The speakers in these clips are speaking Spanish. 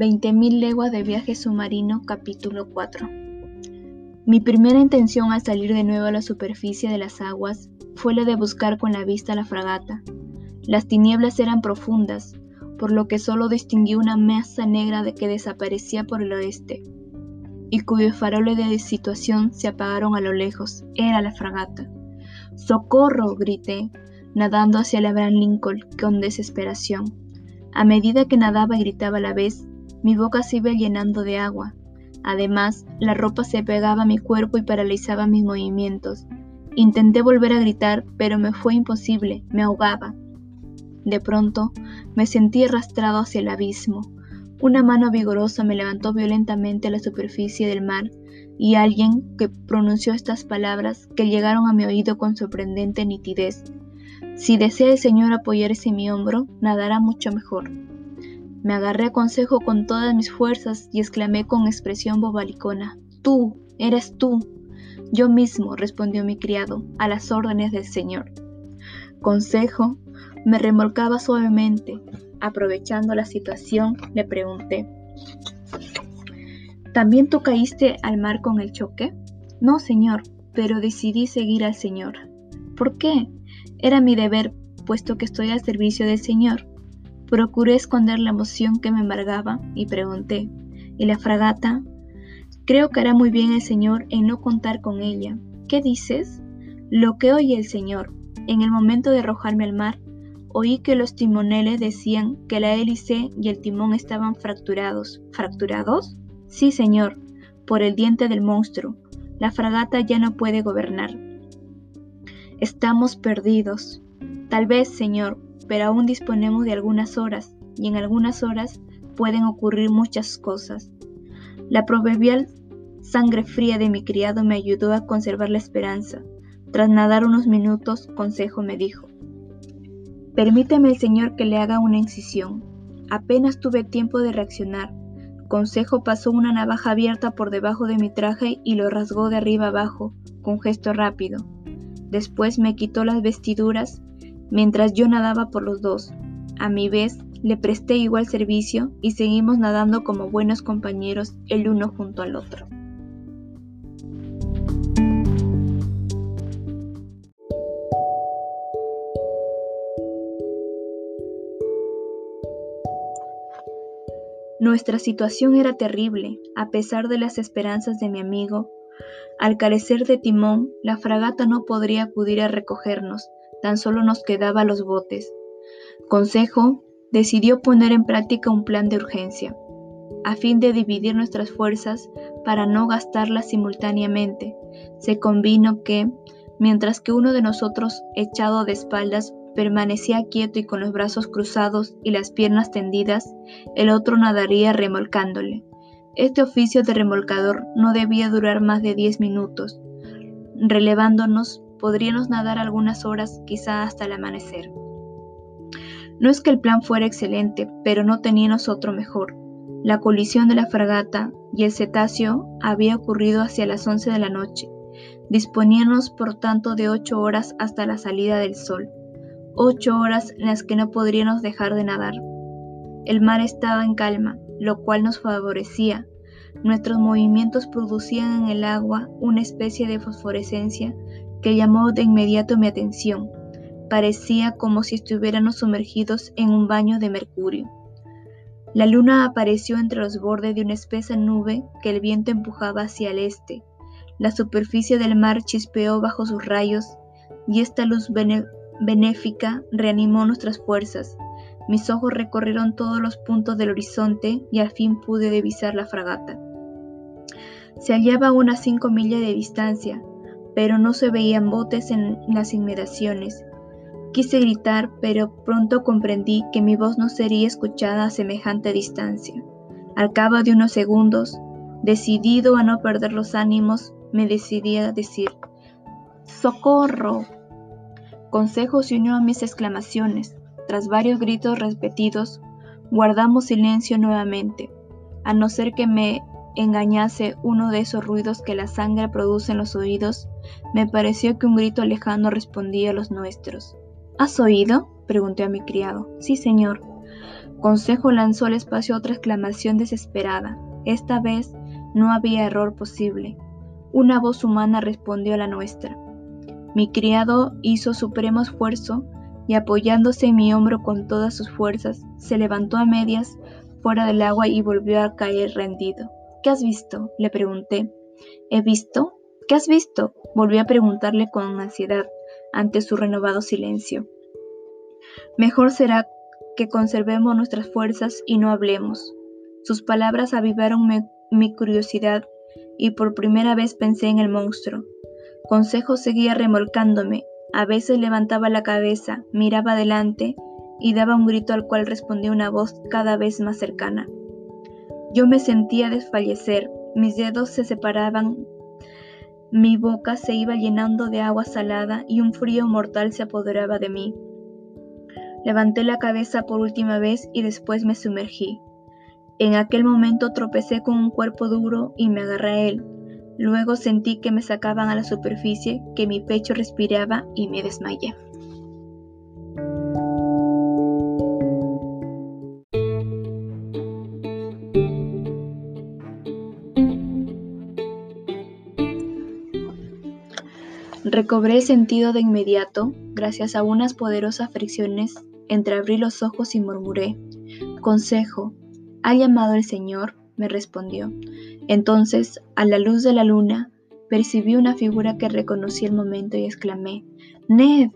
20.000 leguas de viaje submarino capítulo 4 Mi primera intención al salir de nuevo a la superficie de las aguas fue la de buscar con la vista la fragata. Las tinieblas eran profundas, por lo que solo distinguí una masa negra de que desaparecía por el oeste, y cuyos faroles de situación se apagaron a lo lejos. Era la fragata. ¡Socorro! grité, nadando hacia el Abraham Lincoln con desesperación. A medida que nadaba y gritaba a la vez, mi boca se iba llenando de agua. Además, la ropa se pegaba a mi cuerpo y paralizaba mis movimientos. Intenté volver a gritar, pero me fue imposible, me ahogaba. De pronto, me sentí arrastrado hacia el abismo. Una mano vigorosa me levantó violentamente a la superficie del mar y alguien que pronunció estas palabras que llegaron a mi oído con sorprendente nitidez. Si desea el Señor apoyarse en mi hombro, nadará mucho mejor. Me agarré a consejo con todas mis fuerzas y exclamé con expresión bobalicona, Tú, eres tú. Yo mismo, respondió mi criado, a las órdenes del Señor. Consejo me remolcaba suavemente. Aprovechando la situación, le pregunté, ¿También tú caíste al mar con el choque? No, señor, pero decidí seguir al Señor. ¿Por qué? Era mi deber, puesto que estoy al servicio del Señor. Procuré esconder la emoción que me embargaba y pregunté, ¿y la fragata? Creo que hará muy bien el Señor en no contar con ella. ¿Qué dices? Lo que oye el Señor. En el momento de arrojarme al mar, oí que los timoneles decían que la hélice y el timón estaban fracturados. ¿Fracturados? Sí, Señor, por el diente del monstruo. La fragata ya no puede gobernar. Estamos perdidos. Tal vez, Señor, pero aún disponemos de algunas horas, y en algunas horas pueden ocurrir muchas cosas. La proverbial sangre fría de mi criado me ayudó a conservar la esperanza. Tras nadar unos minutos, Consejo me dijo, Permíteme el Señor que le haga una incisión. Apenas tuve tiempo de reaccionar. Consejo pasó una navaja abierta por debajo de mi traje y lo rasgó de arriba abajo, con gesto rápido. Después me quitó las vestiduras mientras yo nadaba por los dos. A mi vez, le presté igual servicio y seguimos nadando como buenos compañeros el uno junto al otro. Nuestra situación era terrible, a pesar de las esperanzas de mi amigo. Al carecer de timón, la fragata no podría acudir a recogernos, tan solo nos quedaba los botes. Consejo decidió poner en práctica un plan de urgencia, a fin de dividir nuestras fuerzas para no gastarlas simultáneamente. Se convino que, mientras que uno de nosotros, echado de espaldas, permanecía quieto y con los brazos cruzados y las piernas tendidas, el otro nadaría remolcándole. Este oficio de remolcador no debía durar más de diez minutos. Relevándonos podríamos nadar algunas horas, quizá hasta el amanecer. No es que el plan fuera excelente, pero no teníamos otro mejor. La colisión de la fragata y el cetáceo había ocurrido hacia las once de la noche. Disponíamos por tanto de ocho horas hasta la salida del sol, ocho horas en las que no podríamos dejar de nadar. El mar estaba en calma, lo cual nos favorecía. Nuestros movimientos producían en el agua una especie de fosforescencia que llamó de inmediato mi atención. Parecía como si estuviéramos sumergidos en un baño de mercurio. La luna apareció entre los bordes de una espesa nube que el viento empujaba hacia el este. La superficie del mar chispeó bajo sus rayos y esta luz benéfica reanimó nuestras fuerzas. Mis ojos recorrieron todos los puntos del horizonte y al fin pude divisar la fragata. Se hallaba a unas cinco millas de distancia, pero no se veían botes en las inmediaciones. Quise gritar, pero pronto comprendí que mi voz no sería escuchada a semejante distancia. Al cabo de unos segundos, decidido a no perder los ánimos, me decidí a decir, ¡Socorro! Consejo se unió a mis exclamaciones. Tras varios gritos repetidos, guardamos silencio nuevamente, a no ser que me engañase uno de esos ruidos que la sangre produce en los oídos, me pareció que un grito lejano respondía a los nuestros. ¿Has oído? pregunté a mi criado. Sí, señor. Consejo lanzó al espacio otra exclamación desesperada. Esta vez no había error posible. Una voz humana respondió a la nuestra. Mi criado hizo supremo esfuerzo y apoyándose en mi hombro con todas sus fuerzas, se levantó a medias fuera del agua y volvió a caer rendido. ¿Qué has visto? le pregunté. ¿He visto? ¿Qué has visto? Volví a preguntarle con ansiedad ante su renovado silencio. Mejor será que conservemos nuestras fuerzas y no hablemos. Sus palabras avivaron mi, curiosidad y por primera vez pensé en el monstruo. Consejo seguía remolcándome, a veces levantaba la cabeza, miraba adelante y daba un grito al cual respondía una voz cada vez más cercana. Yo me sentía desfallecer, mis dedos se separaban, mi boca se iba llenando de agua salada y un frío mortal se apoderaba de mí. Levanté la cabeza por última vez y después me sumergí. En aquel momento tropecé con un cuerpo duro y me agarré a él. Luego sentí que me sacaban a la superficie, que mi pecho respiraba y me desmayé. Recobré el sentido de inmediato, gracias a unas poderosas fricciones, entreabrí los ojos y murmuré, Consejo, ¿ha llamado el Señor? me respondió. Entonces, a la luz de la luna, percibí una figura que reconocí el momento y exclamé, Ned.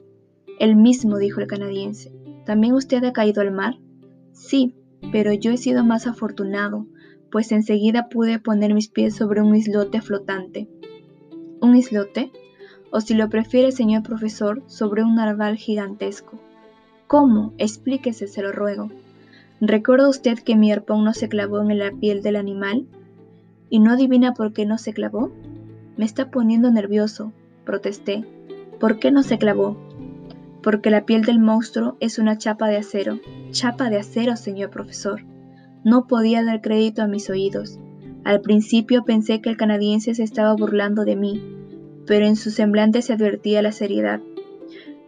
El mismo, dijo el canadiense. ¿También usted ha caído al mar? Sí, pero yo he sido más afortunado, pues enseguida pude poner mis pies sobre un islote flotante. ¿Un islote? O si lo prefiere, señor profesor, sobre un narval gigantesco. ¿Cómo? Explíquese, se lo ruego. ¿Recuerda usted que mi arpón no se clavó en la piel del animal? ¿Y no adivina por qué no se clavó? Me está poniendo nervioso, protesté. ¿Por qué no se clavó? Porque la piel del monstruo es una chapa de acero. Chapa de acero, señor profesor. No podía dar crédito a mis oídos. Al principio pensé que el canadiense se estaba burlando de mí, pero en su semblante se advertía la seriedad.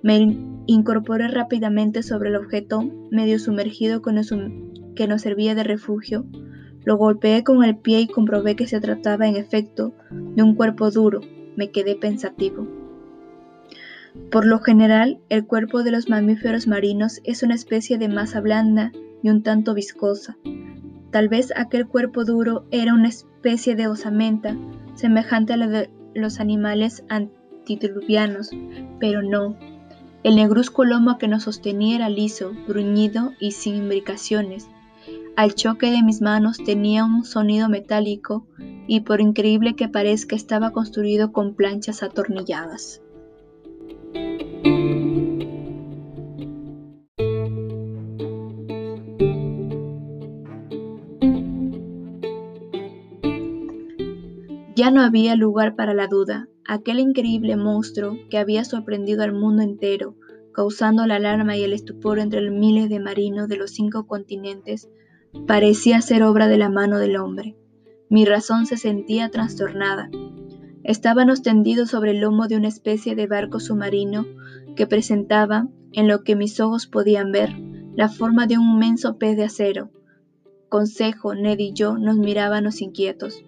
Me incorporé rápidamente sobre el objeto medio sumergido que nos servía de refugio. Lo golpeé con el pie y comprobé que se trataba en efecto de un cuerpo duro. Me quedé pensativo. Por lo general, el cuerpo de los mamíferos marinos es una especie de masa blanda y un tanto viscosa. Tal vez aquel cuerpo duro era una especie de osamenta, semejante a la de los animales antediluvianos, pero no. El negruzco lomo que nos sostenía era liso, bruñido y sin imbricaciones. Al choque de mis manos tenía un sonido metálico y por increíble que parezca estaba construido con planchas atornilladas. Ya no había lugar para la duda. Aquel increíble monstruo que había sorprendido al mundo entero, causando la alarma y el estupor entre miles de marinos de los cinco continentes, parecía ser obra de la mano del hombre. Mi razón se sentía trastornada. Estábamos tendidos sobre el lomo de una especie de barco submarino que presentaba, en lo que mis ojos podían ver, la forma de un inmenso pez de acero. Consejo, Ned y yo nos mirábamos inquietos.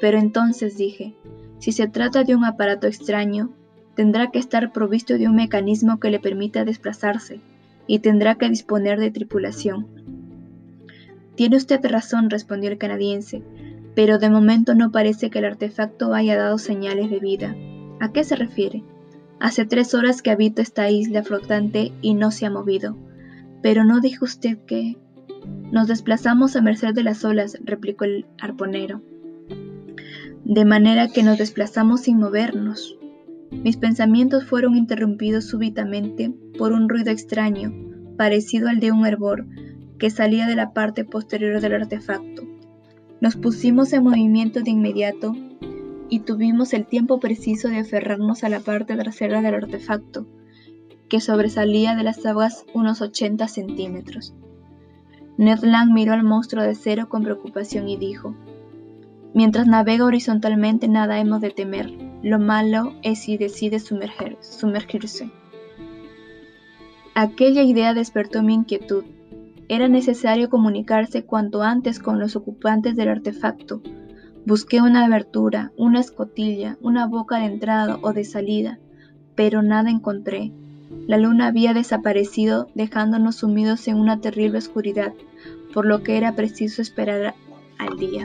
Pero entonces dije, si se trata de un aparato extraño, tendrá que estar provisto de un mecanismo que le permita desplazarse y tendrá que disponer de tripulación. Tiene usted razón, respondió el canadiense, pero de momento no parece que el artefacto haya dado señales de vida. ¿A qué se refiere? Hace tres horas que habito esta isla flotante y no se ha movido. Pero no dijo usted que... Nos desplazamos a merced de las olas, replicó el arponero de manera que nos desplazamos sin movernos. Mis pensamientos fueron interrumpidos súbitamente por un ruido extraño, parecido al de un hervor, que salía de la parte posterior del artefacto. Nos pusimos en movimiento de inmediato y tuvimos el tiempo preciso de aferrarnos a la parte trasera del artefacto, que sobresalía de las aguas unos 80 centímetros. Ned Land miró al monstruo de cero con preocupación y dijo, Mientras navega horizontalmente nada hemos de temer. Lo malo es si decide sumergirse. Aquella idea despertó mi inquietud. Era necesario comunicarse cuanto antes con los ocupantes del artefacto. Busqué una abertura, una escotilla, una boca de entrada o de salida, pero nada encontré. La luna había desaparecido, dejándonos sumidos en una terrible oscuridad, por lo que era preciso esperar al día.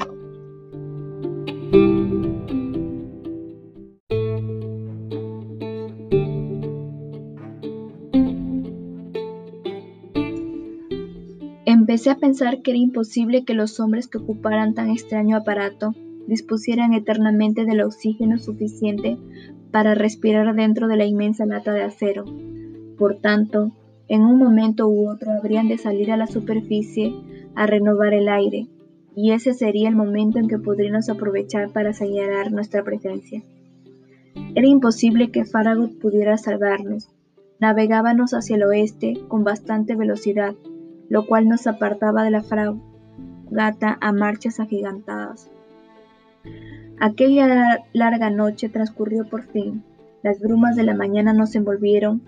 A pensar que era imposible que los hombres que ocuparan tan extraño aparato dispusieran eternamente del oxígeno suficiente para respirar dentro de la inmensa lata de acero. Por tanto, en un momento u otro habrían de salir a la superficie a renovar el aire, y ese sería el momento en que podríamos aprovechar para señalar nuestra presencia. Era imposible que Farragut pudiera salvarnos. Navegábamos hacia el oeste con bastante velocidad, lo cual nos apartaba de la fragata a marchas agigantadas. Aquella larga noche transcurrió por fin. Las brumas de la mañana nos envolvieron,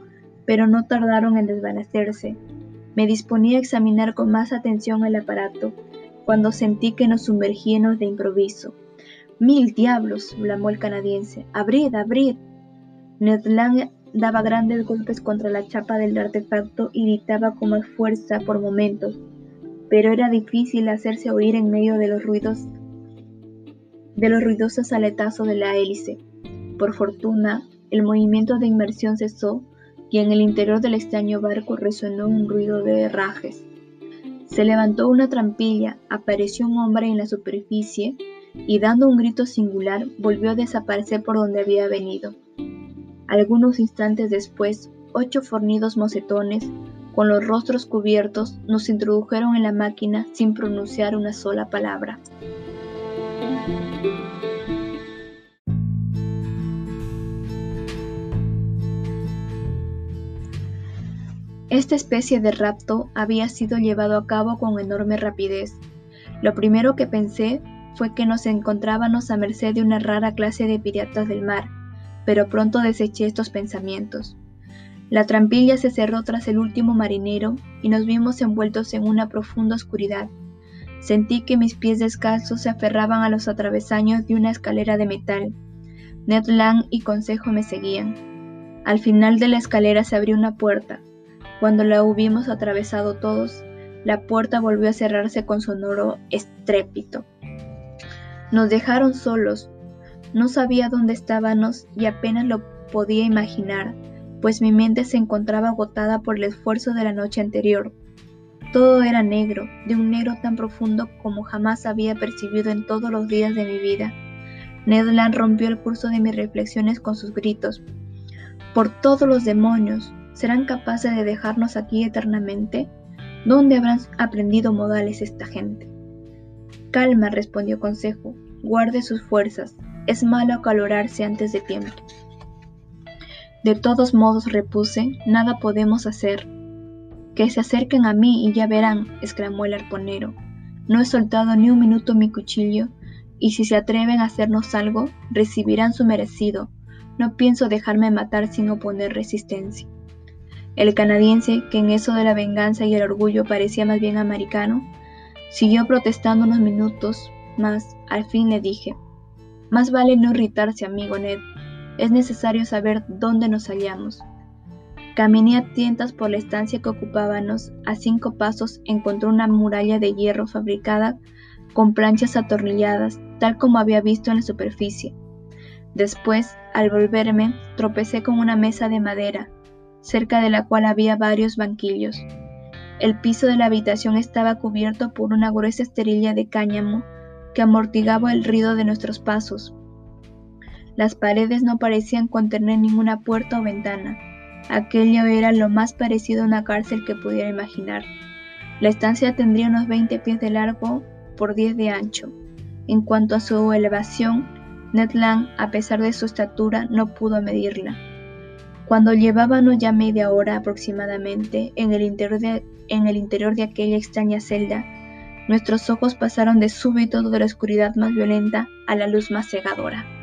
pero no tardaron en desvanecerse. Me disponía a examinar con más atención el aparato, cuando sentí que nos sumergíamos de improviso. Mil diablos, blamó el canadiense. Abrid, abrid. Ned Land daba grandes golpes contra la chapa del artefacto y gritaba con más fuerza por momentos, pero era difícil hacerse oír en medio de los ruidos de los ruidosos aletazos de la hélice. Por fortuna, el movimiento de inmersión cesó y en el interior del extraño barco resonó un ruido de herrajes. Se levantó una trampilla, apareció un hombre en la superficie y dando un grito singular volvió a desaparecer por donde había venido. Algunos instantes después, ocho fornidos mocetones, con los rostros cubiertos, nos introdujeron en la máquina sin pronunciar una sola palabra. Esta especie de rapto había sido llevado a cabo con enorme rapidez. Lo primero que pensé fue que nos encontrábamos a merced de una rara clase de piratas del mar, pero pronto deseché estos pensamientos. La trampilla se cerró tras el último marinero y nos vimos envueltos en una profunda oscuridad. Sentí que mis pies descalzos se aferraban a los atravesaños de una escalera de metal. Ned Land y Consejo me seguían. Al final de la escalera se abrió una puerta, cuando la hubimos atravesado todos, la puerta volvió a cerrarse con sonoro estrépito. Nos dejaron solos. No sabía dónde estábamos y apenas lo podía imaginar, pues mi mente se encontraba agotada por el esfuerzo de la noche anterior. Todo era negro, de un negro tan profundo como jamás había percibido en todos los días de mi vida. Ned Land rompió el curso de mis reflexiones con sus gritos. Por todos los demonios, ¿Serán capaces de dejarnos aquí eternamente? ¿Dónde habrán aprendido modales esta gente? Calma, respondió Consejo, guarde sus fuerzas, es malo acalorarse antes de tiempo. De todos modos, repuse, nada podemos hacer. Que se acerquen a mí y ya verán, exclamó el arponero. No he soltado ni un minuto mi cuchillo, y si se atreven a hacernos algo, recibirán su merecido. No pienso dejarme matar sin oponer resistencia. El canadiense, que en eso de la venganza y el orgullo parecía más bien americano, siguió protestando unos minutos más. Al fin le dije, más vale no irritarse, amigo Ned. Es necesario saber dónde nos hallamos. Caminé a tientas por la estancia que ocupábamos. A cinco pasos encontré una muralla de hierro fabricada con planchas atornilladas, tal como había visto en la superficie. Después, al volverme, tropecé con una mesa de madera, cerca de la cual había varios banquillos. El piso de la habitación estaba cubierto por una gruesa esterilla de cáñamo que el ruido de nuestros pasos. Las paredes no parecían contener ninguna puerta o ventana. Aquello era lo más parecido a una cárcel que pudiera imaginar. La estancia tendría unos 20 pies de largo por 10 de ancho. En cuanto a su elevación, Ned Land, a pesar de su estatura, no pudo medirla. Cuando llevábamos ya media hora aproximadamente en el interior de aquella extraña celda, nuestros ojos pasaron de súbito de la oscuridad más violenta a la luz más cegadora.